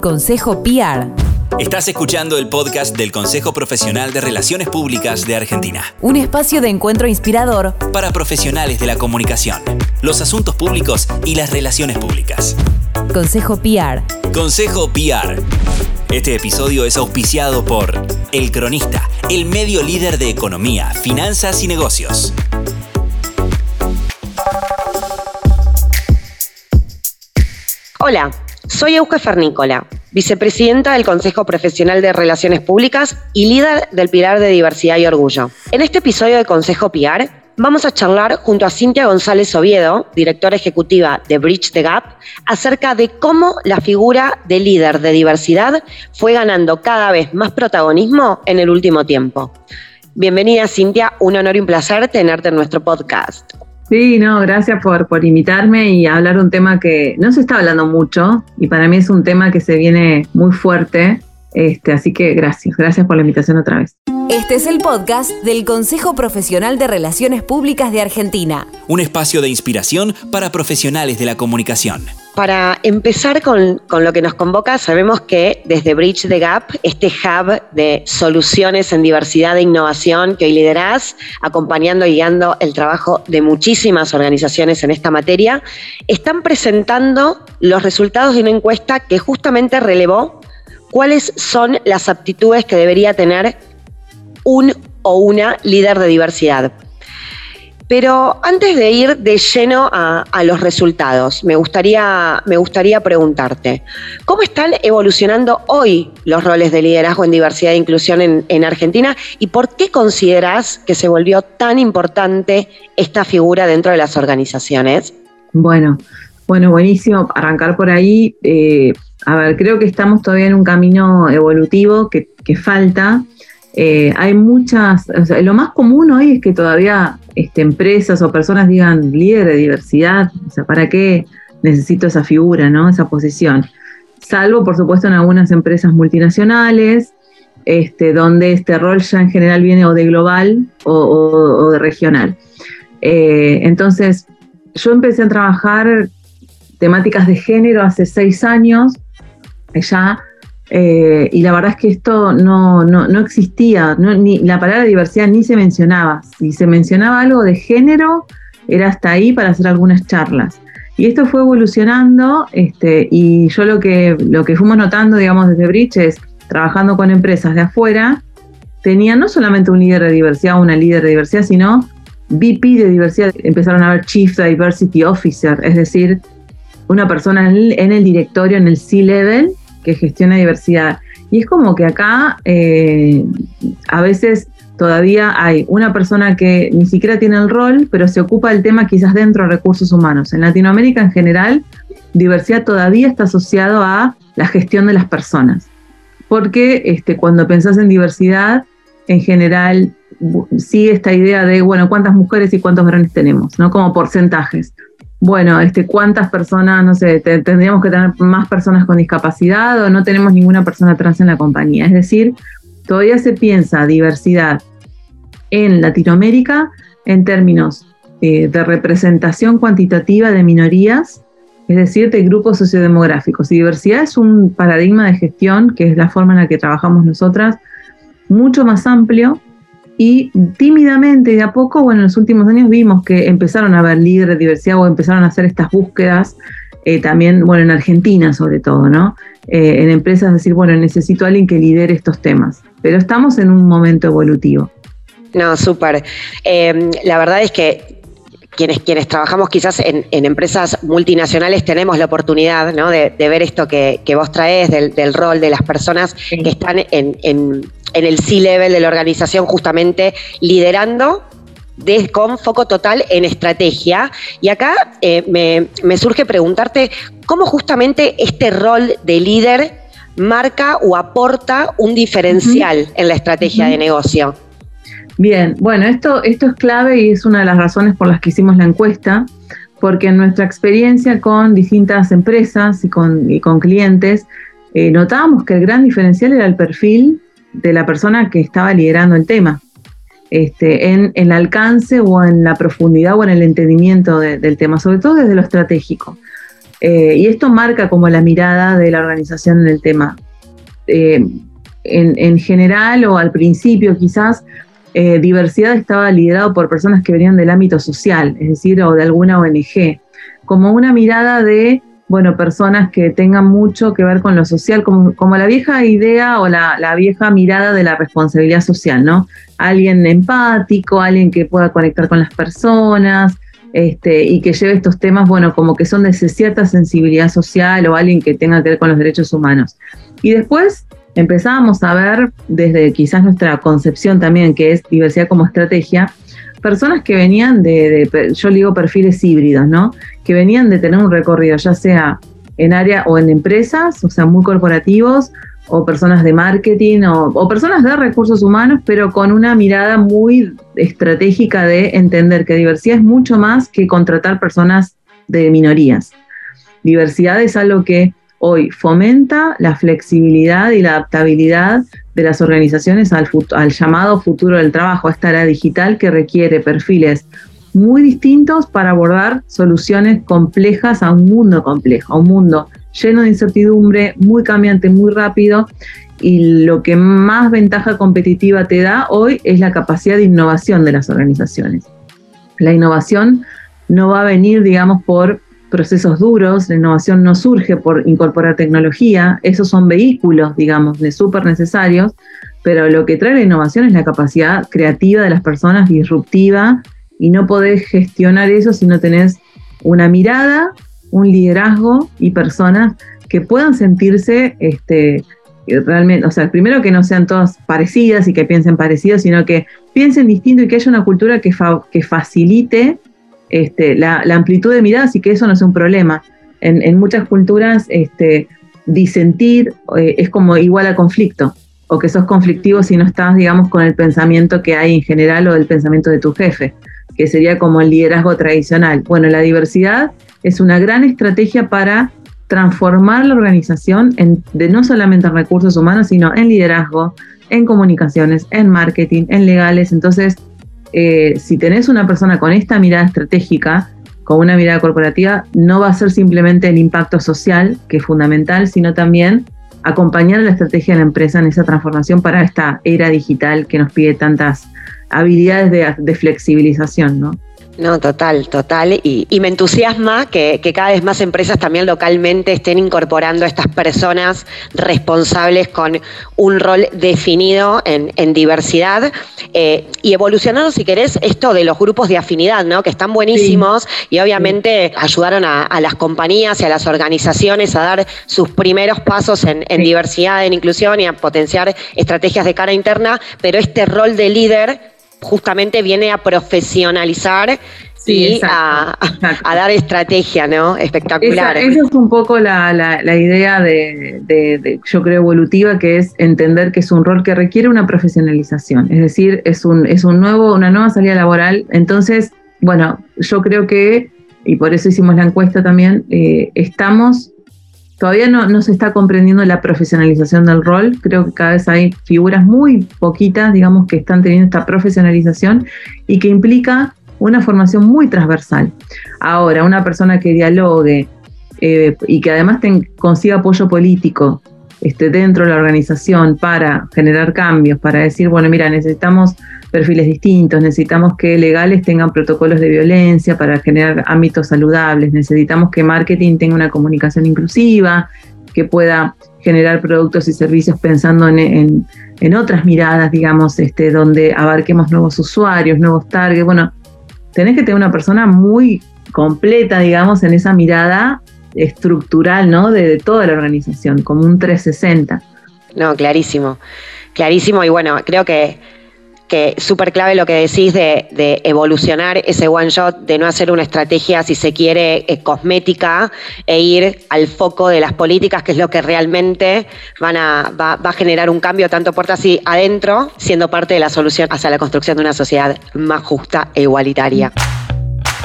Consejo PR. Estás escuchando el podcast del Consejo Profesional de Relaciones Públicas de Argentina. Un espacio de encuentro inspirador para profesionales de la comunicación, los asuntos públicos y las relaciones públicas. Consejo PR. Consejo PR. Este episodio es auspiciado por El Cronista, el medio líder de economía, finanzas y negocios. Hola, soy Euge Fernícola, vicepresidenta del Consejo Profesional de Relaciones Públicas y líder del Pilar de Diversidad y Orgullo. En este episodio de Consejo PR vamos a charlar junto a Cintia González Oviedo, directora ejecutiva de Bridge the Gap, acerca de cómo la figura de líder de diversidad fue ganando cada vez más protagonismo en el último tiempo. Bienvenida Cintia, un honor y un placer tenerte en nuestro podcast. Sí, no, gracias por, por invitarme y hablar un tema que no se está hablando mucho y para mí es un tema que se viene muy fuerte. Este, así que gracias, gracias por la invitación otra vez. Este es el podcast del Consejo Profesional de Relaciones Públicas de Argentina. Un espacio de inspiración para profesionales de la comunicación. Para empezar con, lo que nos convoca, sabemos que desde Bridge the Gap, este hub de soluciones en diversidad e innovación que hoy liderás, acompañando y guiando el trabajo de muchísimas organizaciones en esta materia, están presentando los resultados de una encuesta que justamente relevó cuáles son las aptitudes que debería tener un o una líder de diversidad. Pero antes de ir de lleno a, los resultados, me gustaría, me gustaría preguntarte, ¿cómo están evolucionando hoy los roles de liderazgo en diversidad e inclusión en, en Argentina y por qué consideras que se volvió tan importante esta figura dentro de las organizaciones? Bueno, bueno, buenísimo arrancar por ahí. Eh, a ver, creo que estamos todavía en un camino evolutivo que, que falta. Eh, hay muchas, lo más común hoy es que todavía este, empresas o personas digan líder de diversidad, o sea, ¿para qué necesito esa figura, ¿no? esa posición? Salvo, por supuesto, en algunas empresas multinacionales, este, donde este rol ya en general viene o de global o, de regional. Eh, entonces, yo empecé a trabajar temáticas de género hace seis años, ya eh, y la verdad es que esto no, no, existía, ni, la palabra diversidad ni se mencionaba. Si se mencionaba algo de género, era hasta ahí para hacer algunas charlas. Y esto fue evolucionando este, y yo lo que, lo que fuimos notando, digamos, desde Bridge es, trabajando con empresas de afuera, tenían no solamente un líder de diversidad una líder de diversidad, sino VP de diversidad. Empezaron a ver Chief Diversity Officer, es decir, una persona en el directorio, en el C-Level, que gestiona diversidad. Y es como que acá eh, a veces todavía hay una persona que ni siquiera tiene el rol, pero se ocupa del tema quizás dentro de recursos humanos. En Latinoamérica en general, diversidad todavía está asociado a la gestión de las personas. Porque este, cuando pensás en diversidad, en general sigue esta idea de, bueno, cuántas mujeres y cuántos varones tenemos, ¿no? Como porcentajes bueno, este, cuántas personas, no sé, tendríamos que tener más personas con discapacidad o no tenemos ninguna persona trans en la compañía. Es decir, todavía se piensa diversidad en Latinoamérica en términos eh, de representación cuantitativa de minorías, es decir, de grupos sociodemográficos. Y diversidad es un paradigma de gestión, que es la forma en la que trabajamos nosotras, mucho más amplio y tímidamente, de a poco, bueno, en los últimos años vimos que empezaron a haber líderes de diversidad o empezaron a hacer estas búsquedas, eh, también, bueno, en Argentina sobre todo, ¿no? Eh, en empresas decir, bueno, necesito a alguien que lidere estos temas. Pero estamos en un momento evolutivo. No, súper. Eh, la verdad es que quienes, quienes trabajamos quizás en, empresas multinacionales tenemos la oportunidad de, ver esto que, vos traes, del, rol de las personas que están en, el C-level de la organización justamente liderando con foco total en estrategia. Y acá eh, me, surge preguntarte cómo justamente este rol de líder marca o aporta un diferencial en la estrategia de negocio. Bien, bueno, esto, esto es clave y es una de las razones por las que hicimos la encuesta, porque en nuestra experiencia con distintas empresas y con, con clientes, eh, notábamos que el gran diferencial era el perfil de la persona que estaba liderando el tema, este, en, el alcance o en la profundidad o en el entendimiento del tema, sobre todo desde lo estratégico. Eh, y esto marca como la mirada de la organización en el tema. Eh, en, general o al principio quizás, eh, diversidad estaba liderado por personas que venían del ámbito social, es decir, o de alguna ONG, como una mirada de, bueno, personas que tengan mucho que ver con lo social, como, la vieja idea o la, la, vieja mirada de la responsabilidad social, ¿no? Alguien empático, alguien que pueda conectar con las personas, este, y que lleve estos temas, bueno, como que son de cierta sensibilidad social o alguien que tenga que ver con los derechos humanos. Y después empezábamos a ver, desde quizás nuestra concepción también, que es diversidad como estrategia, personas que venían de, yo digo perfiles híbridos, ¿no? Que venían de tener un recorrido, ya sea en área o en empresas, o sea, muy corporativos, o personas de marketing o, personas de recursos humanos, pero con una mirada muy estratégica de entender que diversidad es mucho más que contratar personas de minorías. Diversidad es algo que hoy fomenta la flexibilidad y la adaptabilidad de las organizaciones al, llamado futuro del trabajo, a esta era digital que requiere perfiles muy distintos para abordar soluciones complejas a un mundo complejo, a un mundo lleno de incertidumbre, muy cambiante, muy rápido. Y lo que más ventaja competitiva te da hoy es la capacidad de innovación de las organizaciones. La innovación no va a venir, digamos, por procesos duros, la innovación no surge por incorporar tecnología, esos son vehículos, digamos, de súper necesarios, pero lo que trae la innovación es la capacidad creativa de las personas, disruptiva, y no podés gestionar eso si no tenés una mirada un liderazgo y personas que puedan sentirse este, realmente, o sea, primero que no sean todas parecidas y que piensen parecidas, sino que piensen distinto y que haya una cultura que, que facilite este, la, amplitud de miradas y que eso no sea un problema. En, muchas culturas, este, disentir eh, es como igual a conflicto, o que sos conflictivo si no estás, digamos, con el pensamiento que hay en general o el pensamiento de tu jefe, que sería como el liderazgo tradicional. Bueno, la diversidad es una gran estrategia para transformar la organización en, de no solamente en recursos humanos, sino en liderazgo, en comunicaciones, en marketing, en legales. Entonces, eh, si tenés una persona con esta mirada estratégica, con una mirada corporativa, no va a ser simplemente el impacto social, que es fundamental, sino también acompañar la estrategia de la empresa en esa transformación para esta era digital que nos pide tantas habilidades de, de flexibilización, ¿no? No, total, total. Y, me entusiasma que, cada vez más empresas también localmente estén incorporando a estas personas responsables con un rol definido en, diversidad eh, y evolucionando, si querés, esto de los grupos de afinidad, ¿no? Que están buenísimos y obviamente ayudaron a, las compañías y a las organizaciones a dar sus primeros pasos en, en diversidad, en inclusión y a potenciar estrategias de cara interna, pero este rol de líder justamente viene a profesionalizar y a, dar estrategia, ¿no? Espectacular. Esa, es un poco la, idea de, yo creo, evolutiva, que es entender que es un rol que requiere una profesionalización. Es decir, es un, es un nuevo, una nueva salida laboral. Entonces, bueno, yo creo que, y por eso hicimos la encuesta también, eh, estamos Todavía no, se está comprendiendo la profesionalización del rol. Creo que cada vez hay figuras muy poquitas, digamos, que están teniendo esta profesionalización y que implica una formación muy transversal. Ahora, una persona que dialogue eh, y que además consiga apoyo político este, dentro de la organización para generar cambios, para decir, bueno, mira, necesitamos perfiles distintos, necesitamos que legales tengan protocolos de violencia para generar ámbitos saludables, necesitamos que marketing tenga una comunicación inclusiva, que pueda generar productos y servicios pensando en, otras miradas, digamos, este, donde abarquemos nuevos usuarios, nuevos targets. Bueno, tenés que tener una persona muy completa, digamos, en esa mirada estructural, ¿no? De, de toda la organización, como un 360. No, clarísimo, clarísimo. Y bueno, creo que que súper clave lo que decís de, evolucionar ese one shot, de no hacer una estrategia, si se quiere, eh, cosmética e ir al foco de las políticas, que es lo que realmente van a, va, a generar un cambio tanto puertas así adentro, siendo parte de la solución hacia la construcción de una sociedad más justa e igualitaria.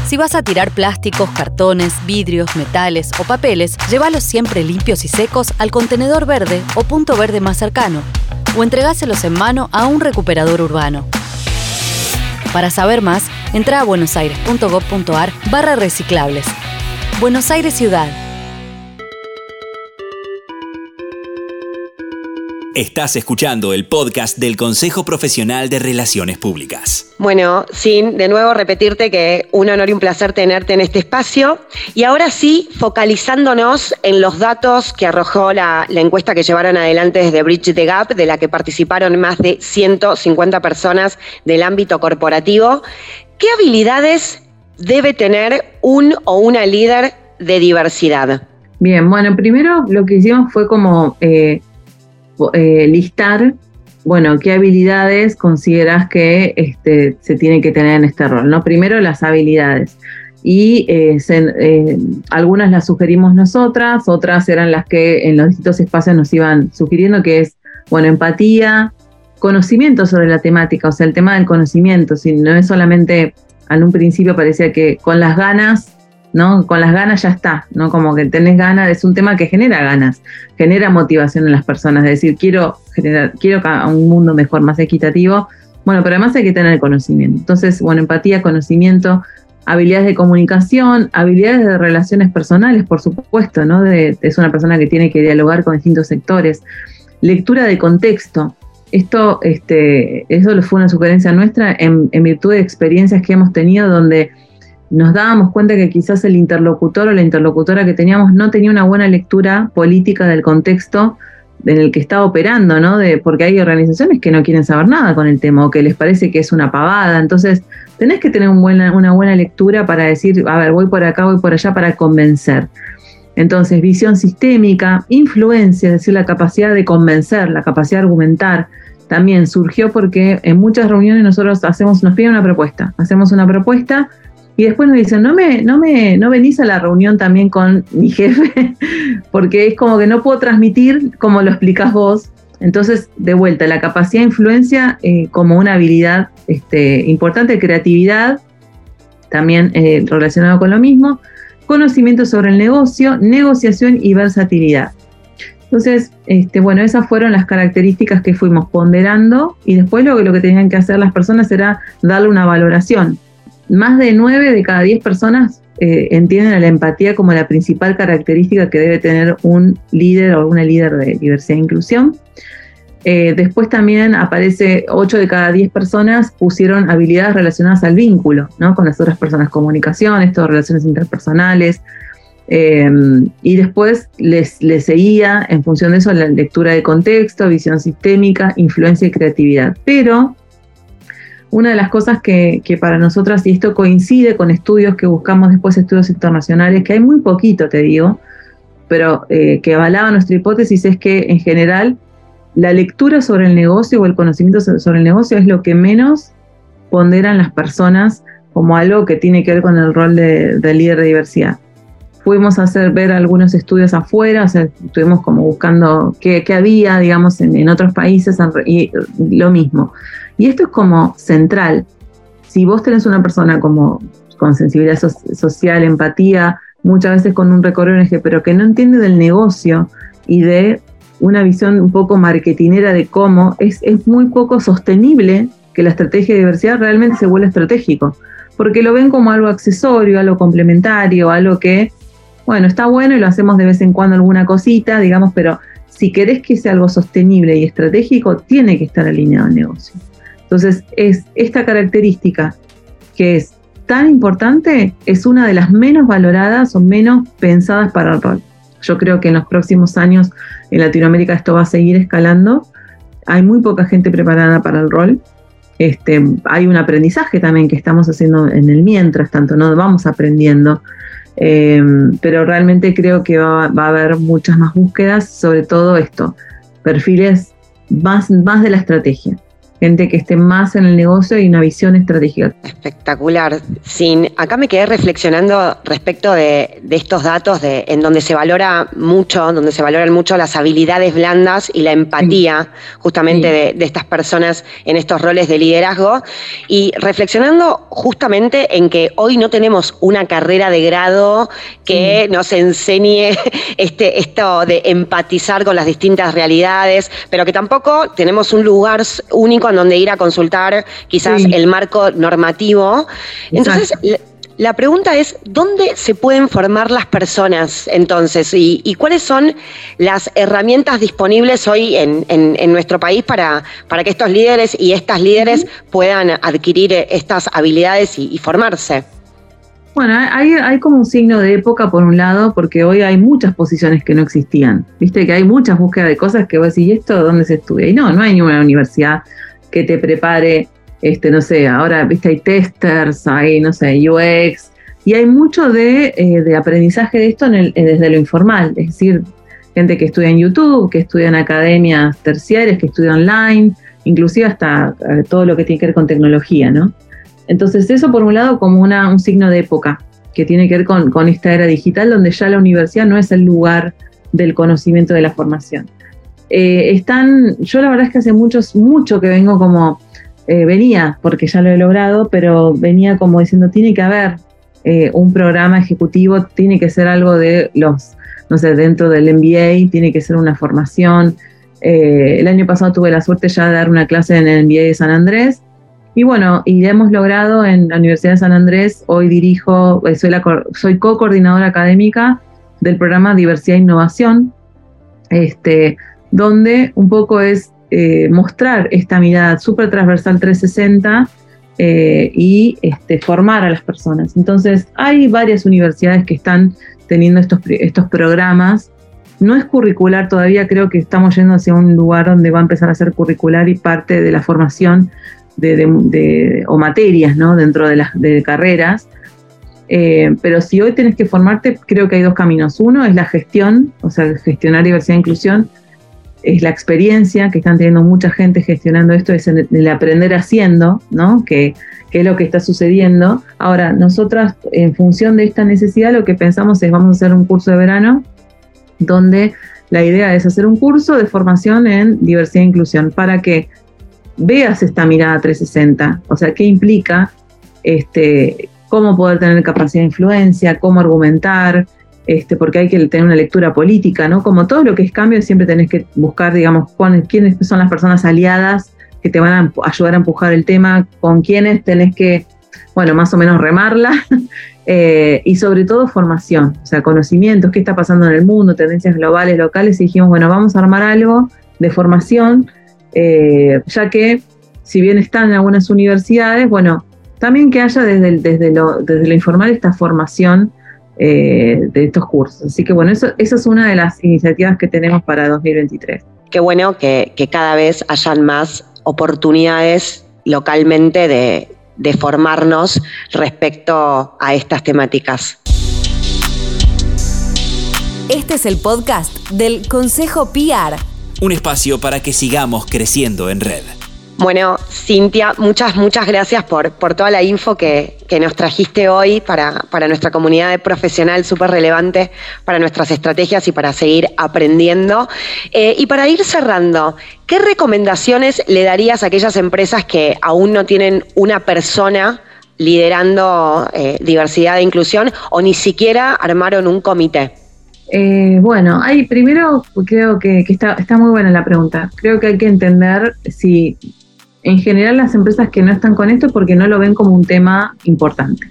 Si vas a tirar plásticos, cartones, vidrios, metales o papeles, llévalos siempre limpios y secos al contenedor verde o punto verde más cercano o entregáselos en mano a un recuperador urbano. Para saber más, entra a buenosaires.gov.ar barra reciclables. Buenos Aires Ciudad. Estás escuchando el podcast del Consejo Profesional de Relaciones Públicas. Bueno, sin de nuevo repetirte que un honor y un placer tenerte en este espacio. Y ahora sí, focalizándonos en los datos que arrojó la, encuesta que llevaron adelante desde Bridge the Gap, de la que participaron más de 150 personas del ámbito corporativo, ¿qué habilidades debe tener un o una líder de diversidad? Bien, bueno, primero lo que hicimos fue como... Eh, eh, listar, bueno, qué habilidades consideras que este, se tiene que tener en este rol, ¿no? Primero las habilidades. Y eh, eh, algunas las sugerimos nosotras, otras eran las que en los distintos espacios nos iban sugiriendo, que es, bueno, empatía, conocimiento sobre la temática, o sea, el tema del conocimiento, si no es solamente, en un principio parecía que con las ganas ¿no? Con las ganas ya está, ¿no? Como que tenés ganas, es un tema que genera ganas, genera motivación en las personas, es decir, quiero generar, quiero un mundo mejor, más equitativo. Bueno, pero además hay que tener conocimiento. Entonces, bueno, empatía, conocimiento, habilidades de comunicación, habilidades de relaciones personales, por supuesto, ¿no? es una persona que tiene que dialogar con distintos sectores. Lectura de contexto. Esto, este, eso fue una sugerencia nuestra en virtud de experiencias que hemos tenido donde nos dábamos cuenta que quizás el interlocutor o la interlocutora que teníamos no tenía una buena lectura política del contexto en el que estaba operando, ¿no? De, porque hay organizaciones que no quieren saber nada con el tema o que les parece que es una pavada. Entonces, tenés que tener una buena lectura para decir, a ver, voy por acá, voy por allá para convencer. Entonces, visión sistémica, influencia, es decir, la capacidad de convencer, la capacidad de argumentar, también surgió porque en muchas reuniones nosotros hacemos, nos piden una propuesta, hacemos una propuesta y después nos dicen, no me, no me, no venís a la reunión también con mi jefe, porque es como que no puedo transmitir como lo explicás vos. Entonces, de vuelta, la capacidad de influencia eh, como una habilidad este, importante, creatividad, también eh, relacionado con lo mismo, conocimiento sobre el negocio, negociación y versatilidad. Entonces, este, bueno, esas fueron las características que fuimos ponderando y después lo lo que tenían que hacer las personas era darle una valoración más de nueve de cada diez personas eh, entienden a la empatía como la principal característica que debe tener un líder o una líder de diversidad e inclusión. Eh, después también aparece 8 de cada 10 personas pusieron habilidades relacionadas al vínculo, ¿no? Con las otras personas, comunicación, esto, relaciones interpersonales. Eh, y después les, les, seguía en función de eso la lectura de contexto, visión sistémica, influencia y creatividad. Pero una de las cosas que, para nosotras, y esto coincide con estudios que buscamos después, estudios internacionales, que hay muy poquito, te digo, pero eh, que avalaba nuestra hipótesis, es que en general la lectura sobre el negocio o el conocimiento sobre el negocio es lo que menos ponderan las personas como algo que tiene que ver con el rol de, líder de diversidad. Fuimos a hacer ver algunos estudios afuera, o sea, estuvimos como buscando qué, había, digamos, en, en otros países y lo mismo y esto es como central. Si vos tenés una persona como con sensibilidad social, empatía, muchas veces con un recorrido en eje, pero que no entiende del negocio y de una visión un poco marketinera de cómo es, es muy poco sostenible que la estrategia de diversidad realmente se vuelva estratégico, porque lo ven como algo accesorio, algo complementario, algo que, bueno, está bueno y lo hacemos de vez en cuando alguna cosita, digamos, pero si querés que sea algo sostenible y estratégico, tiene que estar alineado al negocio. Entonces, es esta característica que es tan importante, es una de las menos valoradas o menos pensadas para el rol. Yo creo que en los próximos años en Latinoamérica esto va a seguir escalando. Hay muy poca gente preparada para el rol. Este, hay un aprendizaje también que estamos haciendo en el mientras, tanto no vamos aprendiendo. Em, pero realmente creo que va, va, a haber muchas más búsquedas, sobre todo esto, perfiles más, más de la estrategia gente que esté más en el negocio y una visión estratégica. Espectacular. Sin, acá me quedé reflexionando respecto de, estos datos de, en donde se valora mucho, donde se valoran mucho las habilidades blandas y la empatía justamente de, de, estas personas en estos roles de liderazgo. Y reflexionando justamente en que hoy no tenemos una carrera de grado que nos enseñe este, esto de empatizar con las distintas realidades, pero que tampoco tenemos un lugar único donde ir a consultar quizás el marco normativo. Entonces, La pregunta es, ¿dónde se pueden formar las personas entonces? ¿Y, cuáles son las herramientas disponibles hoy en, nuestro país para, para, que estos líderes y estas líderes puedan adquirir estas habilidades y, formarse? Bueno, hay, hay, como un signo de época por un lado, porque hoy hay muchas posiciones que no existían. Viste que hay muchas búsquedas de cosas que vos decís, ¿y esto dónde se estudia? Y no, no hay ninguna universidad que te prepare este, no sé, ahora, viste, hay testers, hay, no sé, UX, y hay mucho de, eh, aprendizaje de esto eh, desde lo informal, es decir, gente que estudia en YouTube, que estudia en academias terciarias, que estudia online, inclusive hasta eh, todo lo que tiene que ver con tecnología, ¿no? Entonces eso por un lado como una, un signo de época, que tiene que ver con, con esta era digital, donde ya la universidad no es el lugar del conocimiento de la formación. Están, yo la verdad es que hace muchos, mucho que vengo como eh, venía, porque ya lo he logrado, pero venía como diciendo, tiene que haber eh, un programa ejecutivo, tiene que ser algo de los, no sé, dentro del MBA, tiene que ser una formación. Eh, el año pasado tuve la suerte ya de dar una clase en el MBA de San Andrés. Y bueno, y hemos logrado en la Universidad de San Andrés, hoy dirijo, soy, la, soy co-coordinadora académica del programa Diversidad e Innovación, este, donde un poco es eh, mostrar esta mirada súper transversal 360 eh, y este, formar a las personas. Entonces, hay varias universidades que están teniendo estos, estos programas. No es curricular todavía, creo que estamos yendo hacia un lugar donde va a empezar a ser curricular y parte de la formación de, o materias ¿no? dentro de las carreras. Eh, pero si hoy tienes que formarte, creo que hay dos caminos. Uno es la gestión, o sea, gestionar diversidad e inclusión, es la experiencia que están teniendo mucha gente gestionando esto, es el, aprender haciendo, ¿no? Que, es lo que está sucediendo. Ahora, nosotras, en función de esta necesidad, lo que pensamos es vamos a hacer un curso de verano donde la idea es hacer un curso de formación en diversidad e inclusión para que veas esta mirada 360, o sea, qué implica este, cómo poder tener capacidad de influencia, cómo argumentar, este, porque hay que tener una lectura política, ¿no? Como todo lo que es cambio, siempre tenés que buscar, digamos, quiénes son las personas aliadas que te van a ayudar a empujar el tema, con quiénes tenés que, bueno, más o menos remarla, eh, y sobre todo formación, o sea, conocimientos, qué está pasando en el mundo, tendencias globales, locales, y dijimos, bueno, vamos a armar algo de formación, eh, ya que si bien están en algunas universidades, bueno, también que haya desde, desde, lo, desde lo informal esta formación eh, de estos cursos. Así que bueno, eso, eso es una de las iniciativas que tenemos para 2023. Qué bueno que, cada vez hayan más oportunidades localmente de, de formarnos respecto a estas temáticas. Este es el podcast del Consejo PR. Un espacio para que sigamos creciendo en red. Bueno, Cintia, muchas, muchas gracias por, por toda la info que, nos trajiste hoy para, para nuestra comunidad profesional, súper relevante para nuestras estrategias y para seguir aprendiendo. Eh, y para ir cerrando, ¿qué recomendaciones le darías a aquellas empresas que aún no tienen una persona liderando eh, diversidad e inclusión o ni siquiera armaron un comité? Eh, bueno, hay, primero creo que, que está, está, muy buena la pregunta. Creo que hay que entender si en general las empresas que no están con esto porque no lo ven como un tema importante.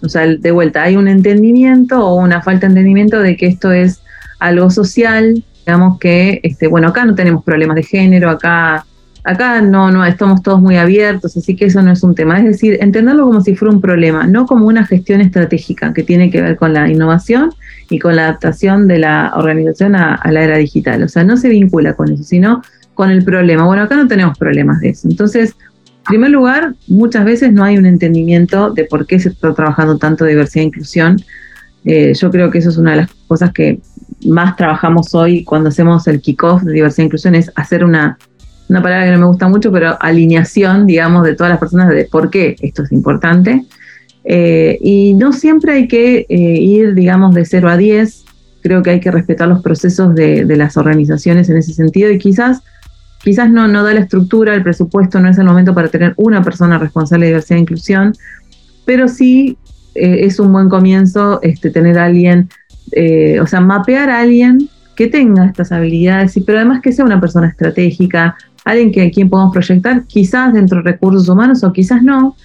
O sea, de vuelta, hay un entendimiento o una falta de entendimiento de que esto es algo social, digamos que, este, bueno, acá no tenemos problemas de género, acá, acá no, no, estamos todos muy abiertos, así que eso no es un tema. Es decir, entenderlo como si fuera un problema, no como una gestión estratégica que tiene que ver con la innovación y con la adaptación de la organización a, a la era digital. O sea, no se vincula con eso, sino con el problema. Bueno, acá no tenemos problemas de eso. Entonces, en primer lugar, muchas veces no hay un entendimiento de por qué se está trabajando tanto diversidad e inclusión. Eh, yo creo que eso es una de las cosas que más trabajamos hoy cuando hacemos el kickoff de diversidad e inclusión, es hacer una, una palabra que no me gusta mucho, pero alineación, digamos, de todas las personas de por qué esto es importante. Eh, y no siempre hay que eh, ir, digamos, de 0 a 10. Creo que hay que respetar los procesos de, de las organizaciones en ese sentido y quizás quizás no, no da la estructura, el presupuesto no es el momento para tener una persona responsable de diversidad e inclusión, pero sí eh, es un buen comienzo este, tener a alguien, eh, o sea, mapear a alguien que tenga estas habilidades, pero además que sea una persona estratégica, alguien que a quien podamos proyectar, quizás dentro de recursos humanos o quizás no,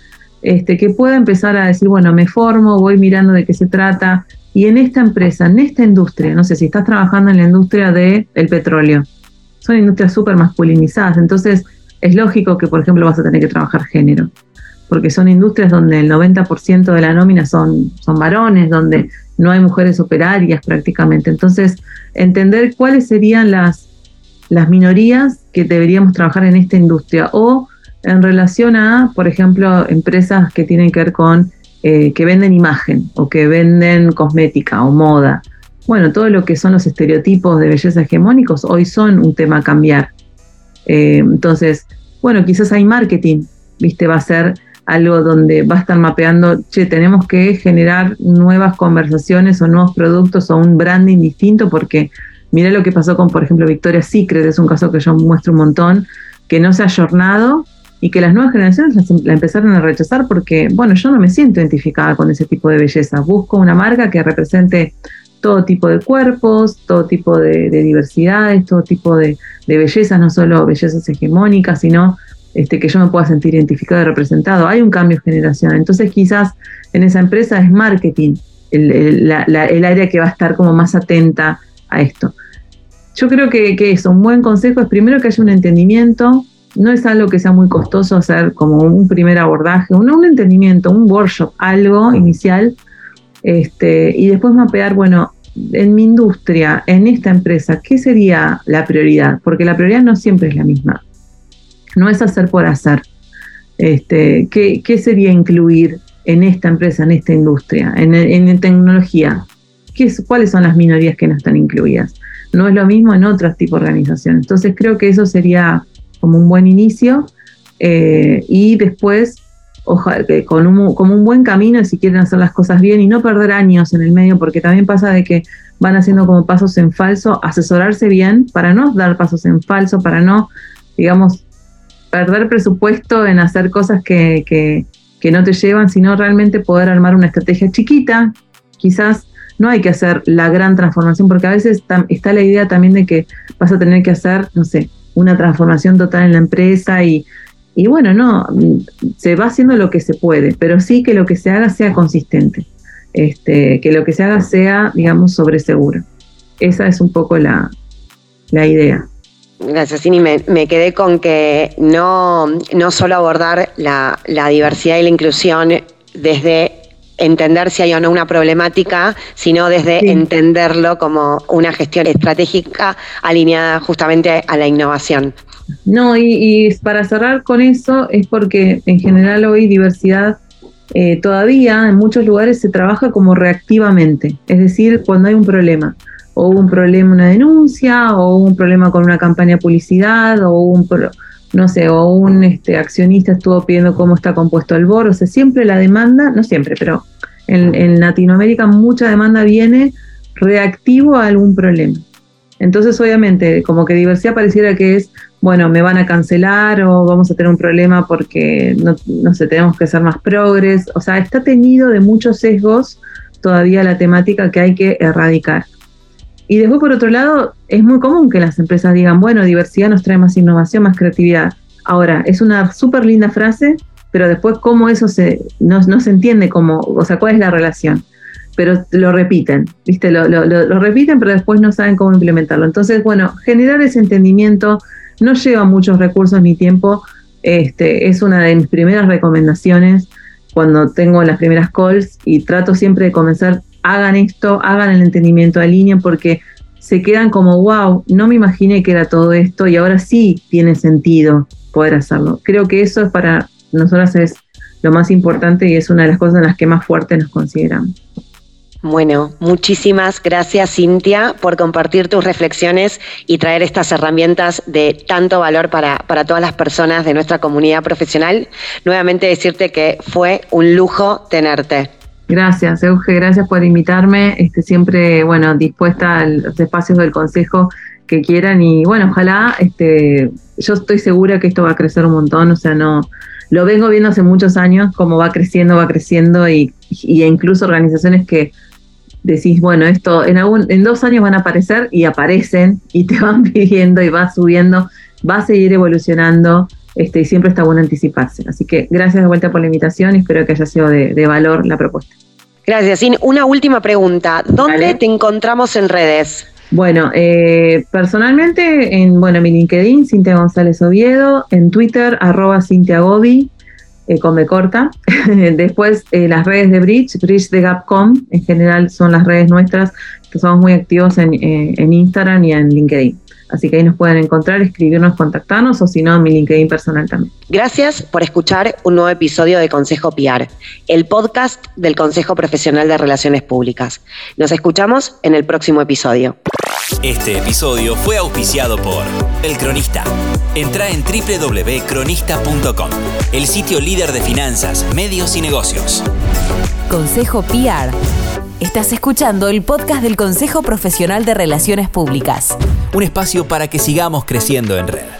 este, que pueda empezar a decir, bueno, me formo, voy mirando de qué se trata. Y en esta empresa, en esta industria, no sé si estás trabajando en la industria del petróleo, son industrias súper masculinizadas, entonces es lógico que, por ejemplo, vas a tener que trabajar género, porque son industrias donde el 90% de la nómina son, son varones, donde no hay mujeres operarias prácticamente. Entonces, entender cuáles serían las, las minorías que deberíamos trabajar en esta industria o en relación a, por ejemplo, empresas que tienen que ver con eh, que venden imagen o que venden cosmética o moda. Bueno, todo lo que son los estereotipos de belleza hegemónicos hoy son un tema a cambiar. Eh, entonces, bueno, quizás hay marketing, ¿viste? Va a ser algo donde va a estar mapeando, che, tenemos que generar nuevas conversaciones o nuevos productos o un branding distinto porque mira lo que pasó con, por ejemplo, Victoria's Secret, es un caso que yo muestro un montón, que no se ha ayornado y que las nuevas generaciones la empezaron a rechazar porque, bueno, yo no me siento identificada con ese tipo de belleza. Busco una marca que represente todo tipo de cuerpos, todo tipo de, diversidades, todo tipo de, bellezas, no solo bellezas hegemónicas, sino este, que yo me pueda sentir identificado y representado. Hay un cambio generacional. Entonces quizás en esa empresa es marketing el, área que va a estar como más atenta a esto. Yo creo que, que eso, un buen consejo es primero que haya un entendimiento, no es algo que sea muy costoso hacer como un primer abordaje, un, un entendimiento, un workshop, algo inicial, este, y después mapear, bueno, en mi industria, en esta empresa, ¿qué sería la prioridad? Porque la prioridad no siempre es la misma. No es hacer por hacer. Este, ¿qué, sería incluir en esta empresa, en esta industria, en, en tecnología? ¿Qué ¿Cuáles son las minorías que no están incluidas? No es lo mismo en otros tipos de organizaciones. Entonces creo que eso sería como un buen inicio eh, y después ojalá, con un, como un buen camino si quieren hacer las cosas bien y no perder años en el medio porque también pasa de que van haciendo como pasos en falso, asesorarse bien para no dar pasos en falso, para no, digamos, perder presupuesto en hacer cosas que, que, que no te llevan, sino realmente poder armar una estrategia chiquita, quizás no hay que hacer la gran transformación, porque a veces está la idea también de que vas a tener que hacer, no sé, una transformación total en la empresa y, y bueno, no, se va haciendo lo que se puede, pero sí que lo que se haga sea consistente, este, que lo que se haga sea, digamos, sobre seguro. Esa es un poco la, la idea. Gracias, Cini. Me, me, quedé con que no, no solo abordar la, la diversidad y la inclusión desde entender si hay o no una problemática, sino desde entenderlo como una gestión estratégica alineada justamente a la innovación. No, y, para cerrar con eso es porque en general hoy diversidad eh, todavía en muchos lugares se trabaja como reactivamente, es decir, cuando hay un problema, o un problema, una denuncia, o un problema con una campaña de publicidad, o un no sé, o un este, accionista estuvo pidiendo cómo está compuesto el board, o sea, siempre la demanda, no siempre, pero en, en Latinoamérica mucha demanda viene reactivo a algún problema. Entonces, obviamente, como que diversidad pareciera que es, bueno, me van a cancelar o vamos a tener un problema porque no, no sé, tenemos que ser más progres. O sea, está teñido de muchos sesgos todavía la temática que hay que erradicar. Y después, por otro lado, es muy común que las empresas digan, bueno, diversidad nos trae más innovación, más creatividad. Ahora, es una súper linda frase, pero después cómo eso se, no, se entiende cómo, o sea, cuál es la relación. Pero lo repiten, ¿viste? Lo, lo, repiten, pero después no saben cómo implementarlo. Entonces, bueno, generar ese entendimiento no lleva muchos recursos ni tiempo. Este, es una de mis primeras recomendaciones cuando tengo las primeras calls y trato siempre de comenzar hagan esto, hagan el entendimiento, alineen, porque se quedan como, wow, no me imaginé que era todo esto y ahora sí tiene sentido poder hacerlo. Creo que eso es para nosotras es lo más importante y es una de las cosas en las que más fuerte nos consideramos. Bueno, muchísimas gracias Cintia por compartir tus reflexiones y traer estas herramientas de tanto valor para, para todas las personas de nuestra comunidad profesional. Nuevamente decirte que fue un lujo tenerte. Gracias, Euge, gracias por invitarme. Este, siempre, bueno, dispuesta a los espacios del consejo que quieran y bueno, ojalá, este, yo estoy segura que esto va a crecer un montón, o sea, no, lo vengo viendo hace muchos años, cómo va creciendo, va creciendo y, y incluso organizaciones que decís, bueno, esto en, algún, en dos años van a aparecer y aparecen y te van pidiendo y va subiendo, va a seguir evolucionando este, y siempre está bueno anticiparse. Así que gracias de vuelta por la invitación y espero que haya sido de, valor la propuesta. Gracias. Y una última pregunta. ¿Dónde te encontramos en redes? Bueno, eh, personalmente en bueno, mi LinkedIn, Cintia González Oviedo, en Twitter, arroba Cintia Gobi, eh, con corta. Después eh, las redes de Bridge, Bridge de Gapcom, en general son las redes nuestras, que somos muy activos en, en Instagram y en LinkedIn. Así que ahí nos pueden encontrar, escribirnos, contactarnos o si no, en mi LinkedIn personal también. Gracias por escuchar un nuevo episodio de Consejo PR, el podcast del Consejo Profesional de Relaciones Públicas. Nos escuchamos en el próximo episodio. Este episodio fue auspiciado por El Cronista. Entra en www.cronista.com, el sitio líder de finanzas, medios y negocios. Consejo PR. Estás escuchando el podcast del Consejo Profesional de Relaciones Públicas. Un espacio para que sigamos creciendo en red.